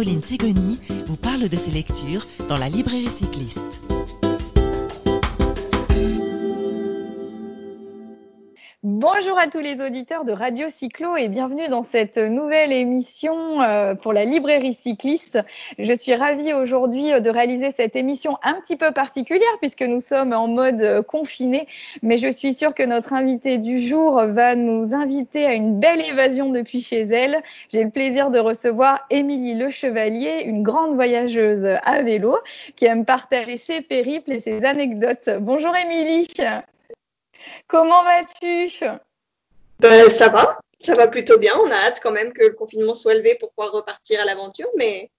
Caroline Ségoni vous parle de ses lectures dans la librairie cycliste. Bonjour à tous les auditeurs de Radio Cyclo et bienvenue dans cette nouvelle émission euh, pour la librairie cycliste. Je suis ravie aujourd'hui de réaliser cette émission un petit peu particulière puisque nous sommes en mode confiné, mais je suis sûre que notre invitée du jour va nous inviter à une belle évasion depuis chez elle. J'ai le plaisir de recevoir Émilie Le Chevalier, une grande voyageuse à vélo qui aime partager ses périples et ses anecdotes. Bonjour Émilie. Comment vas-tu? Ben, Ça va, ça va plutôt bien. On a hâte quand même que le confinement soit levé pour pouvoir repartir à l'aventure, mais,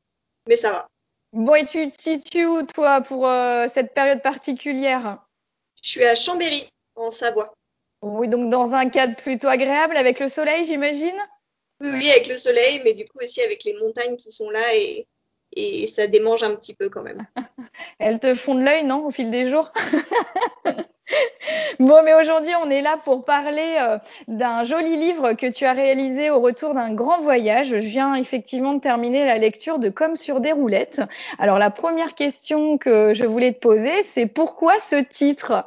mais ça va. Bon, et tu te situes où, toi, pour euh, cette période particulière? Je suis à Chambéry, en Savoie. Oui, donc dans un cadre plutôt agréable, avec le soleil, j'imagine? Oui, avec le soleil, mais du coup aussi avec les montagnes qui sont là et, et ça démange un petit peu quand même. Elles te font de l'œil, non, au fil des jours? Bon, mais aujourd'hui, on est là pour parler euh, d'un joli livre que tu as réalisé au retour d'un grand voyage. Je viens effectivement de terminer la lecture de Comme sur des roulettes. Alors, la première question que je voulais te poser, c'est pourquoi ce titre?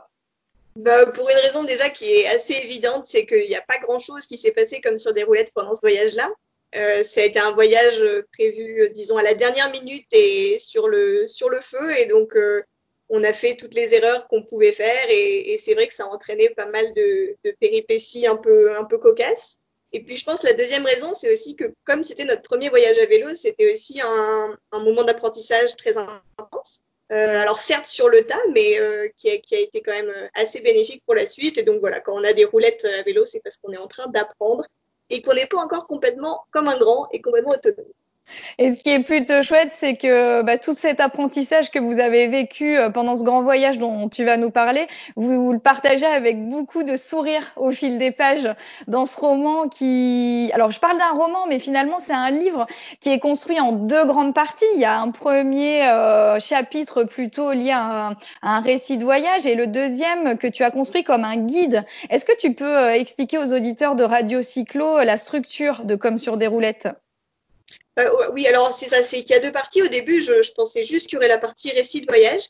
Bah, Pour une raison déjà qui est assez évidente, c'est qu'il n'y a pas grand-chose qui s'est passé comme sur des roulettes pendant ce voyage-là. Euh, ça a été un voyage prévu, disons, à la dernière minute et sur le, sur le feu. Et donc, euh, on a fait toutes les erreurs qu'on pouvait faire et, c'est vrai que ça a entraîné pas mal de, péripéties un peu, un peu cocasses. Et puis je pense la deuxième raison, c'est aussi que comme c'était notre premier voyage à vélo, c'était aussi un, moment d'apprentissage très intense. Euh, alors certes sur le tas, mais euh, qui, a, qui, a, été quand même assez bénéfique pour la suite. Et donc voilà, quand on a des roulettes à vélo, c'est parce qu'on est en train d'apprendre et qu'on n'est pas encore complètement comme un grand et complètement autonome. Et ce qui est plutôt chouette, c'est que bah, tout cet apprentissage que vous avez vécu euh, pendant ce grand voyage dont tu vas nous parler, vous, le partagez avec beaucoup de sourires au fil des pages dans ce roman qui... Alors je parle d'un roman, mais finalement c'est un livre qui est construit en deux grandes parties. Il y a un premier euh, chapitre plutôt lié à un, à un, récit de voyage et le deuxième que tu as construit comme un guide. Est-ce que tu peux euh, expliquer aux auditeurs de Radio Cyclo la structure de Comme sur des roulettes? Euh, oui, alors c'est ça, c'est qu'il y a deux parties. Au début, je, je pensais juste qu'il y aurait la partie récit de voyage.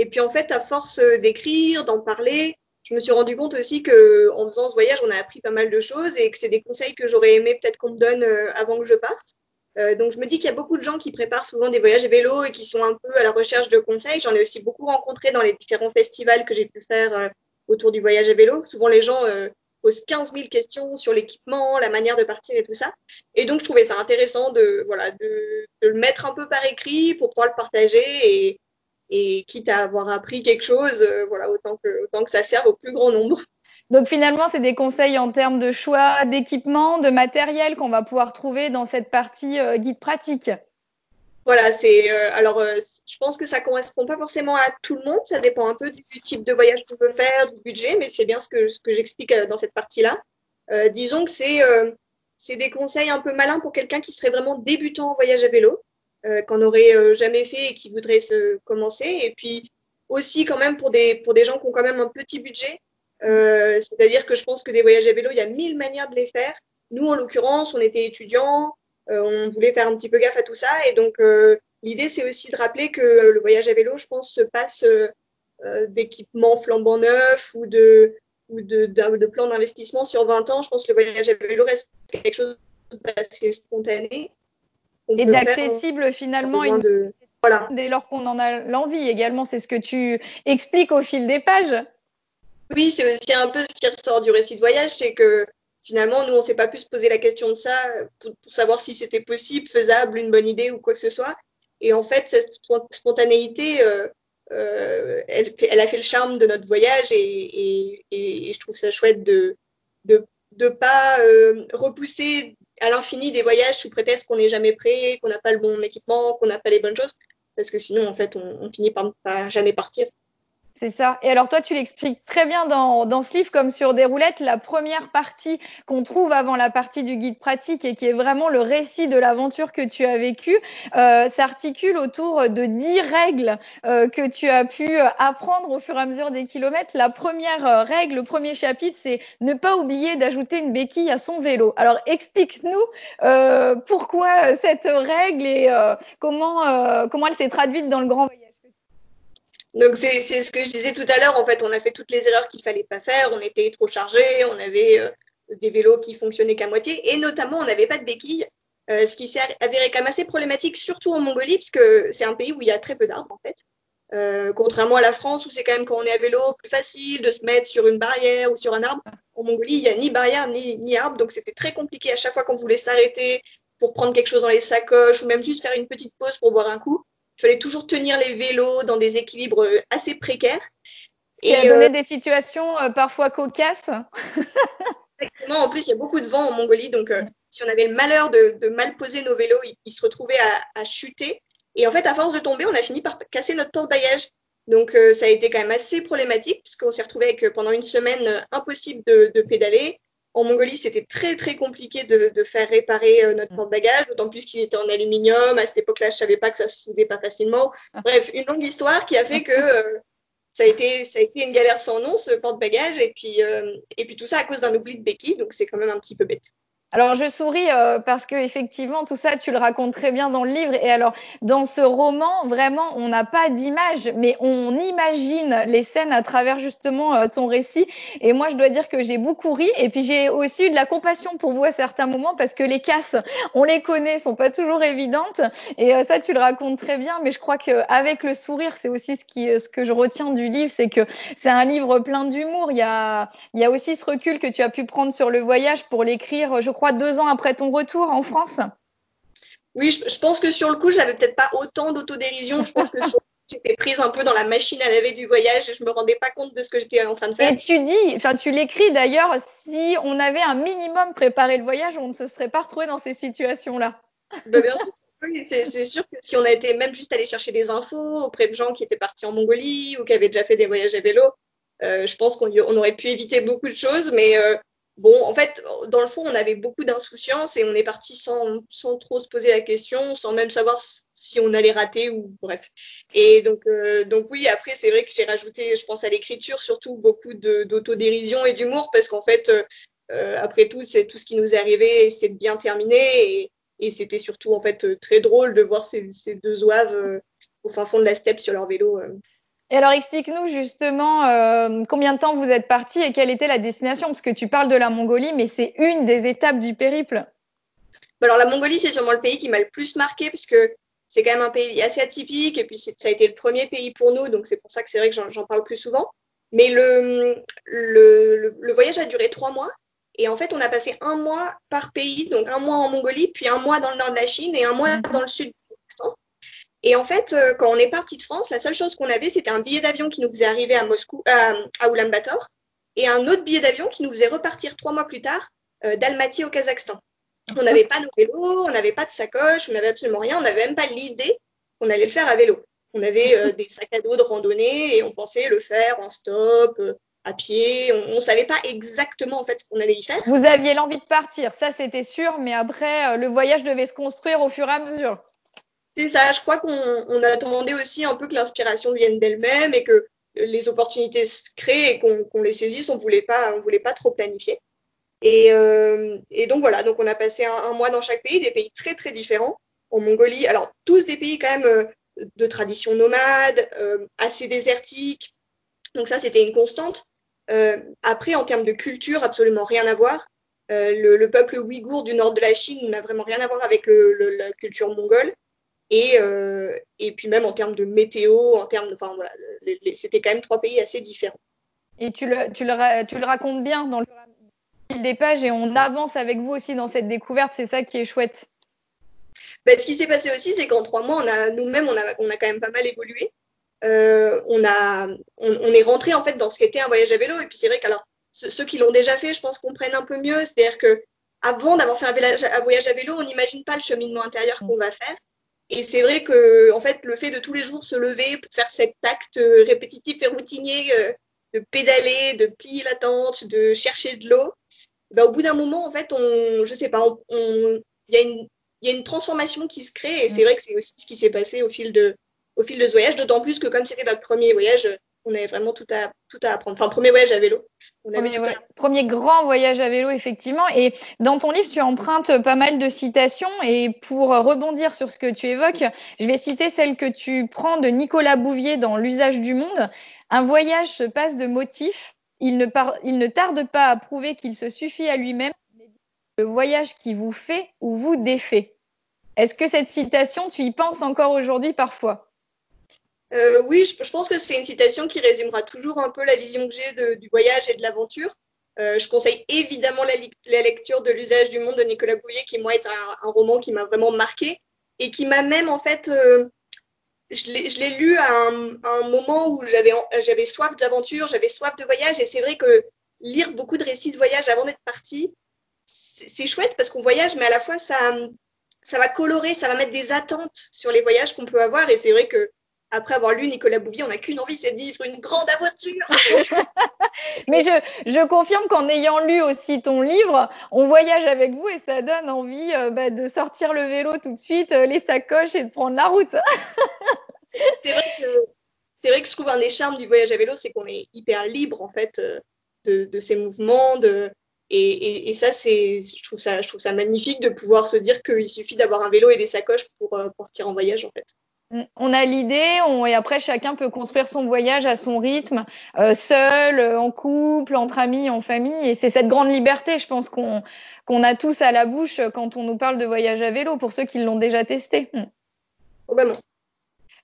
Et puis en fait, à force euh, d'écrire, d'en parler, je me suis rendu compte aussi que en faisant ce voyage, on a appris pas mal de choses et que c'est des conseils que j'aurais aimé peut-être qu'on me donne euh, avant que je parte. Euh, donc je me dis qu'il y a beaucoup de gens qui préparent souvent des voyages à vélo et qui sont un peu à la recherche de conseils. J'en ai aussi beaucoup rencontré dans les différents festivals que j'ai pu faire autour du voyage à vélo. Souvent les gens pose 15 000 questions sur l'équipement, la manière de partir et tout ça. Et donc, je trouvais ça intéressant de, voilà, de, de le mettre un peu par écrit pour pouvoir le partager et, et quitte à avoir appris quelque chose, euh, voilà, autant que, autant que ça serve au plus grand nombre. Donc finalement, c'est des conseils en termes de choix d'équipement, de matériel qu'on va pouvoir trouver dans cette partie euh, guide pratique. Voilà, c'est euh, alors euh, pense que ça correspond pas forcément à tout le monde, ça dépend un peu du type de voyage qu'on veut faire, du budget, mais c'est bien ce que j'explique euh, dans cette partie-là. disons que c'est c'est des conseils un peu malins pour quelqu'un qui serait vraiment débutant en voyage à vélo, qu'on n'aurait jamais fait et qui voudrait se commencer, et puis aussi quand même pour des pour des gens qui ont quand même un petit budget. C'est-à-dire que je pense que des voyages à vélo, il y a mille manières de les faire. Nous, en l'occurrence, on était étudiants, euh, on voulait faire un petit peu gaffe à tout ça. Et donc, euh, l'idée, c'est aussi de rappeler que le voyage à vélo, je pense, se passe euh, d'équipements flambant neufs ou de, ou de, de, plans d'investissement sur 20 ans. Je pense que le voyage à vélo reste quelque chose d'assez spontané. et d'accessible finalement une... voilà. dès lors qu'on en a l'envie également. C'est ce que tu expliques au fil des pages. Oui, c'est aussi un peu ce qui ressort du récit de voyage, c'est que finalement, nous, on s'est pas pu se poser la question de ça pour, savoir si c'était possible, faisable, une bonne idée ou quoi que ce soit. Et en fait, cette spontanéité, euh, euh, elle, a fait le charme de notre voyage et, je trouve ça chouette de de, de pas euh, repousser à l'infini des voyages sous prétexte qu'on n'est jamais prêt, qu'on n'a pas le bon équipement, qu'on n'a pas les bonnes choses, parce que sinon, en fait, on, finit par pas jamais partir. C'est ça. Et alors toi, tu l'expliques très bien dans, dans ce livre comme sur des roulettes. La première partie qu'on trouve avant la partie du guide pratique et qui est vraiment le récit de l'aventure que tu as vécue, euh, s'articule autour de dix règles euh, que tu as pu apprendre au fur et à mesure des kilomètres. La première euh, règle, le premier chapitre, c'est ne pas oublier d'ajouter une béquille à son vélo. Alors explique-nous euh, pourquoi cette règle et euh, comment, euh, comment elle s'est traduite dans le grand voyage. Donc c'est ce que je disais tout à l'heure. En fait, on a fait toutes les erreurs qu'il fallait pas faire. On était trop chargé. On avait euh, des vélos qui fonctionnaient qu'à moitié, et notamment on n'avait pas de béquilles, euh, ce qui s'est avéré quand même assez problématique, surtout en Mongolie, puisque c'est un pays où il y a très peu d'arbres en fait. Euh, contrairement à la France où c'est quand même quand on est à vélo plus facile de se mettre sur une barrière ou sur un arbre. En Mongolie, il n'y a ni barrière ni, ni arbre, donc c'était très compliqué à chaque fois qu'on voulait s'arrêter pour prendre quelque chose dans les sacoches ou même juste faire une petite pause pour boire un coup. Il fallait toujours tenir les vélos dans des équilibres assez précaires. Et, a donné euh, des situations euh, parfois cocasses. Exactement. En plus, il y a beaucoup de vent en Mongolie, donc euh, si on avait le malheur de, de mal poser nos vélos, ils, ils se retrouvaient à, à, chuter. Et en fait, à force de tomber, on a fini par casser notre porte-bagages. Donc, euh, ça a été quand même assez problématique puisqu'on s'est retrouvé avec pendant une semaine impossible de, de pédaler. En Mongolie, c'était très très compliqué de, de faire réparer euh, notre porte-bagages, d'autant plus qu'il était en aluminium. À cette époque-là, je savais pas que ça se soudait pas facilement. Bref, une longue histoire qui a fait que euh, ça a été ça a été une galère sans nom ce porte-bagages et puis euh, et puis tout ça à cause d'un oubli de béquille, donc c'est quand même un petit peu bête. Alors je souris euh, parce que effectivement tout ça tu le racontes très bien dans le livre. Et alors dans ce roman vraiment on n'a pas d'image mais on imagine les scènes à travers justement euh, ton récit. Et moi je dois dire que j'ai beaucoup ri. Et puis j'ai aussi eu de la compassion pour vous à certains moments parce que les casses on les connaît sont pas toujours évidentes. Et euh, ça tu le racontes très bien. Mais je crois que avec le sourire c'est aussi ce qui ce que je retiens du livre c'est que c'est un livre plein d'humour. Il y a il y a aussi ce recul que tu as pu prendre sur le voyage pour l'écrire crois, deux ans après ton retour en France? Oui, je, je pense que sur le coup, j'avais peut-être pas autant d'autodérision. Je pense que j'étais prise un peu dans la machine à laver du voyage et je me rendais pas compte de ce que j'étais en train de faire. Et tu dis, enfin, tu l'écris d'ailleurs, si on avait un minimum préparé le voyage, on ne se serait pas retrouvé dans ces situations-là. Bah, bien sûr. Oui, c'est sûr que si on a été même juste allé chercher des infos auprès de gens qui étaient partis en Mongolie ou qui avaient déjà fait des voyages à vélo, euh, je pense qu'on aurait pu éviter beaucoup de choses, mais euh, Bon, en fait, dans le fond, on avait beaucoup d'insouciance et on est parti sans, sans trop se poser la question, sans même savoir si on allait rater ou bref. Et donc, euh, donc oui, après, c'est vrai que j'ai rajouté, je pense à l'écriture, surtout beaucoup d'autodérision et d'humour parce qu'en fait, euh, après tout, c'est tout ce qui nous est arrivé c'est bien terminé et, et c'était surtout en fait très drôle de voir ces, ces deux oeuvres euh, au fin fond de la steppe sur leur vélo. Euh. Et alors explique-nous justement euh, combien de temps vous êtes parti et quelle était la destination, parce que tu parles de la Mongolie, mais c'est une des étapes du périple. Alors la Mongolie, c'est sûrement le pays qui m'a le plus marqué, parce que c'est quand même un pays assez atypique, et puis ça a été le premier pays pour nous, donc c'est pour ça que c'est vrai que j'en parle plus souvent. Mais le, le, le, le, voyage a duré trois mois, et en fait on a passé un mois par pays, donc un mois en Mongolie, puis un mois dans le nord de la Chine et un mois dans le sud. Et en fait, euh, quand on est parti de France, la seule chose qu'on avait, c'était un billet d'avion qui nous faisait arriver à Moscou, à, à Ulaanbaatar, et un autre billet d'avion qui nous faisait repartir trois mois plus tard euh, d'Almaty au Kazakhstan. On n'avait pas nos vélos, on n'avait pas de sacoche, on n'avait absolument rien, on n'avait même pas l'idée qu'on allait le faire à vélo. On avait euh, des sacs à dos de randonnée et on pensait le faire en stop, euh, à pied. On ne savait pas exactement en fait ce qu'on allait y faire. Vous aviez l'envie de partir, ça c'était sûr, mais après euh, le voyage devait se construire au fur et à mesure. Ça, je crois qu'on attendait aussi un peu que l'inspiration vienne d'elle-même et que les opportunités se créent et qu'on qu les saisisse. On voulait pas, on voulait pas trop planifier. Et, euh, donc voilà, donc on a passé un, mois dans chaque pays, des pays très très différents. En Mongolie, alors tous des pays quand même euh, de tradition nomade, euh, assez désertiques. Donc ça, c'était une constante. Après, en termes de culture, absolument rien à voir. Le, le, peuple ouïghour du nord de la Chine n'a vraiment rien à voir avec la culture mongole. Et, euh, et puis même en termes de météo, en termes de, enfin voilà, c'était quand même trois pays assez différents. Et tu le, tu le, tu le racontes bien dans le fil des pages et on avance avec vous aussi dans cette découverte, c'est ça qui est chouette. Ben, ce qui s'est passé aussi, c'est qu'en trois mois, on a nous-mêmes, on a, on a quand même pas mal évolué. Euh, on a, on, on, est rentré en fait dans ce qu'était un voyage à vélo. Et puis c'est vrai qu'alors ceux qui l'ont déjà fait, je pense comprennent un peu mieux. C'est-à-dire que avant d'avoir fait un voyage à vélo, on n'imagine pas le cheminement intérieur qu'on va faire. Et c'est vrai que, en fait, le fait de tous les jours se lever pour faire cet acte répétitif et routinier de pédaler, de plier la tente, de chercher de l'eau, bah, au bout d'un moment, en fait, on, je sais pas, il y a une il y a une transformation qui se crée et c'est mm. vrai que c'est aussi ce qui s'est passé au fil de, au fil de ce voyage, d'autant plus que comme c'était notre premier voyage, on avait vraiment tout à, tout à apprendre. Enfin, premier voyage à vélo. premier, grand voyage à vélo, effectivement. Et dans ton livre, tu empruntes pas mal de citations. Et pour rebondir sur ce que tu évoques, je vais citer celle que tu prends de Nicolas Bouvier dans L'usage du monde. Un voyage se passe de motifs. Il ne, il ne tarde pas à prouver qu'il se suffit à lui-même le voyage qui vous fait ou vous défait. Est-ce que cette citation, tu y penses encore aujourd'hui parfois? Euh, Oui, je, pense que c'est une citation qui résumera toujours un peu la vision que j'ai du voyage et de l'aventure. Euh, je conseille évidemment la, lecture de L'usage du monde de Nicolas Bouillet, qui moi est un, roman qui m'a vraiment marqué et qui m'a même en fait, euh, je l'ai lu à un, moment où j'avais soif d'aventure, j'avais soif de voyage et c'est vrai que lire beaucoup de récits de voyage avant d'être parti, c'est chouette parce qu'on voyage, mais à la fois ça va colorer, ça va mettre des attentes sur les voyages qu'on peut avoir. Et c'est vrai que après avoir lu Nicolas Bouvier, on n'a qu'une envie, c'est de vivre une grande aventure. Mais je, je confirme qu'en ayant lu aussi ton livre, on voyage avec vous et ça donne envie euh, bah, de sortir le vélo tout de suite, euh, les sacoches et de prendre la route. c'est vrai que c'est vrai que je trouve un des charmes du voyage à vélo, c'est qu'on est hyper libre en fait euh, de, de ses mouvements, de, et, ça, c'est, je trouve ça, je trouve ça magnifique de pouvoir se dire qu'il suffit d'avoir un vélo et des sacoches pour, partir en voyage, en fait. On a l'idée, et après chacun peut construire son voyage à son rythme, euh, seul, euh, en couple, entre amis, en famille. Et c'est cette grande liberté, je pense, qu'on qu'on a tous à la bouche quand on nous parle de voyage à vélo, pour ceux qui l'ont déjà testé. Mm. Vraiment.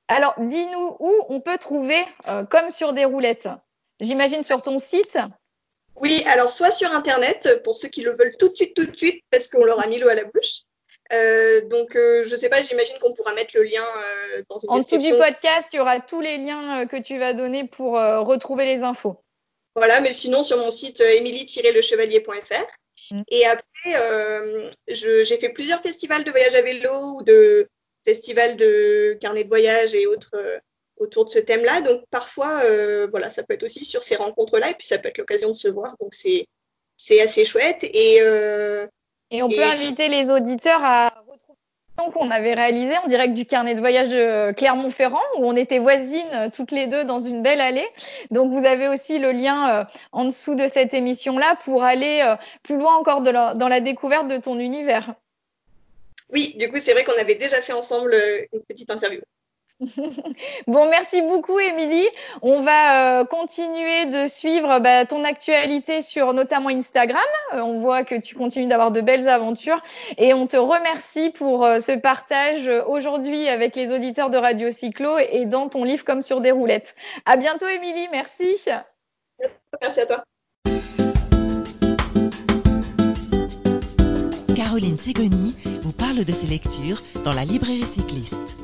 Alors, dis-nous où on peut trouver comme sur des roulettes. J'imagine sur ton site. Oui, alors soit sur Internet, pour ceux qui le veulent tout de suite, tout de suite, parce qu'on leur a mis l'eau à la bouche. Euh, donc, euh, je sais pas, j'imagine qu'on pourra mettre le lien euh, dans une En dessous du podcast, il y aura tous les liens que tu vas donner pour retrouver les infos. Voilà, mais sinon, sur mon site émilie-lechevalier.fr. Mm. Et après, j'ai fait plusieurs festivals de voyage à vélo ou de festivals de carnet de voyage et autres autour de ce thème-là. Donc parfois, euh, voilà, ça peut être aussi sur ces rencontres-là, et puis ça peut être l'occasion de se voir. Donc c'est c'est assez chouette. Et euh, et on peut inviter les auditeurs à retrouver qu'on avait réalisé en direct du carnet de voyage de Clermont-Ferrand, où on était voisines euh, toutes les deux dans une belle allée. Donc vous avez aussi le lien en dessous de cette émission-là pour aller plus loin encore dans la découverte de ton univers. Oui, du coup, c'est vrai qu'on avait déjà fait ensemble une petite interview. bon, merci beaucoup, Émilie. On va euh, continuer de suivre bah, ton actualité sur notamment Instagram. Euh, on voit que tu continues d'avoir de belles aventures et on te remercie pour euh, ce partage aujourd'hui avec les auditeurs de Radio Cyclo et dans ton livre comme sur des roulettes. À bientôt, Émilie. Merci. Merci à toi. Caroline Ségoni vous parle de ses lectures dans la librairie cycliste.